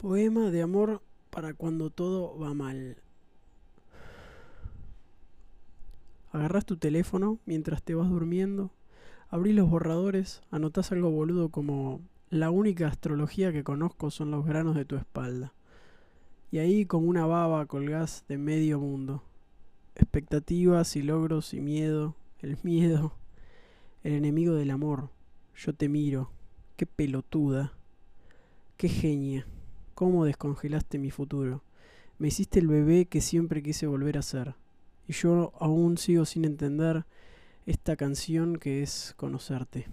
Poema de amor para cuando todo va mal. Agarrás tu teléfono mientras te vas durmiendo, abrís los borradores, anotás algo boludo como la única astrología que conozco son los granos de tu espalda. Y ahí como una baba colgás de medio mundo. Expectativas y logros y miedo, el miedo, el enemigo del amor. Yo te miro, qué pelotuda, qué genia cómo descongelaste mi futuro. Me hiciste el bebé que siempre quise volver a ser. Y yo aún sigo sin entender esta canción que es conocerte.